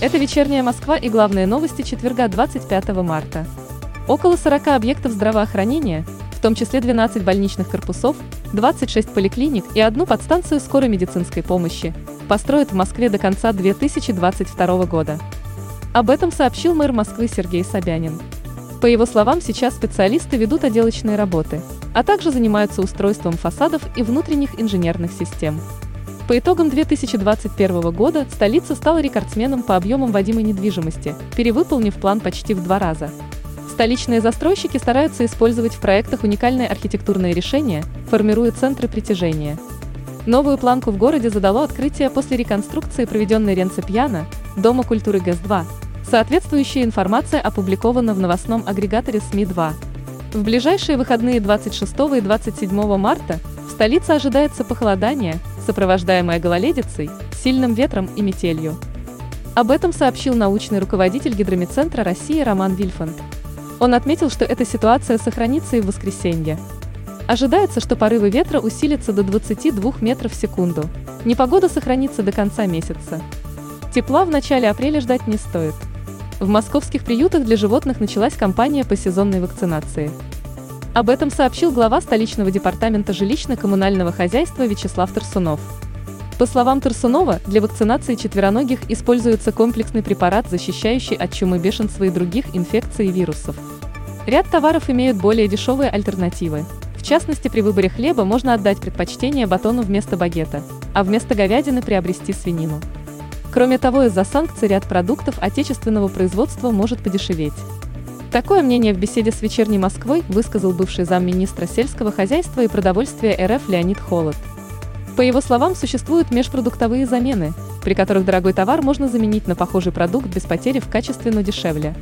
Это «Вечерняя Москва» и главные новости четверга 25 марта. Около 40 объектов здравоохранения, в том числе 12 больничных корпусов, 26 поликлиник и одну подстанцию скорой медицинской помощи, построят в Москве до конца 2022 года. Об этом сообщил мэр Москвы Сергей Собянин. По его словам, сейчас специалисты ведут отделочные работы, а также занимаются устройством фасадов и внутренних инженерных систем. По итогам 2021 года столица стала рекордсменом по объемам вводимой недвижимости, перевыполнив план почти в два раза. Столичные застройщики стараются использовать в проектах уникальные архитектурные решения, формируя центры притяжения. Новую планку в городе задало открытие после реконструкции, проведенной Ренце Пьяно, Дома культуры ГЭС-2. Соответствующая информация опубликована в новостном агрегаторе СМИ-2. В ближайшие выходные 26 и 27 марта в столице ожидается похолодание, сопровождаемое гололедицей, сильным ветром и метелью. Об этом сообщил научный руководитель Гидромедцентра России Роман Вильфанд. Он отметил, что эта ситуация сохранится и в воскресенье. Ожидается, что порывы ветра усилятся до 22 метров в секунду. Непогода сохранится до конца месяца. Тепла в начале апреля ждать не стоит. В московских приютах для животных началась кампания по сезонной вакцинации. Об этом сообщил глава столичного департамента жилищно-коммунального хозяйства Вячеслав Тарсунов. По словам Тарсунова, для вакцинации четвероногих используется комплексный препарат, защищающий от чумы бешенства и других инфекций и вирусов. Ряд товаров имеют более дешевые альтернативы. В частности, при выборе хлеба можно отдать предпочтение батону вместо багета, а вместо говядины приобрести свинину. Кроме того, из-за санкций ряд продуктов отечественного производства может подешеветь. Такое мнение в беседе с «Вечерней Москвой» высказал бывший замминистра сельского хозяйства и продовольствия РФ Леонид Холод. По его словам, существуют межпродуктовые замены, при которых дорогой товар можно заменить на похожий продукт без потери в качестве, но дешевле.